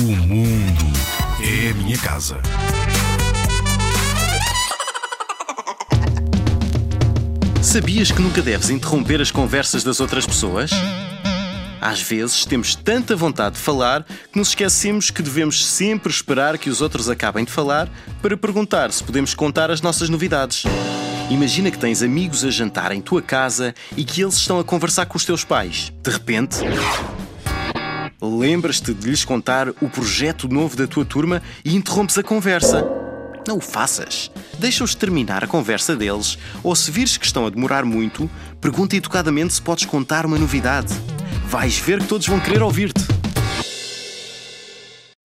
O mundo é a minha casa. Sabias que nunca deves interromper as conversas das outras pessoas? Às vezes temos tanta vontade de falar que nos esquecemos que devemos sempre esperar que os outros acabem de falar para perguntar se podemos contar as nossas novidades. Imagina que tens amigos a jantar em tua casa e que eles estão a conversar com os teus pais. De repente, lembras-te de lhes contar o projeto novo da tua turma e interrompes a conversa. Não o faças. Deixa-os terminar a conversa deles, ou se vires que estão a demorar muito, pergunta educadamente se podes contar uma novidade. Vais ver que todos vão querer ouvir-te.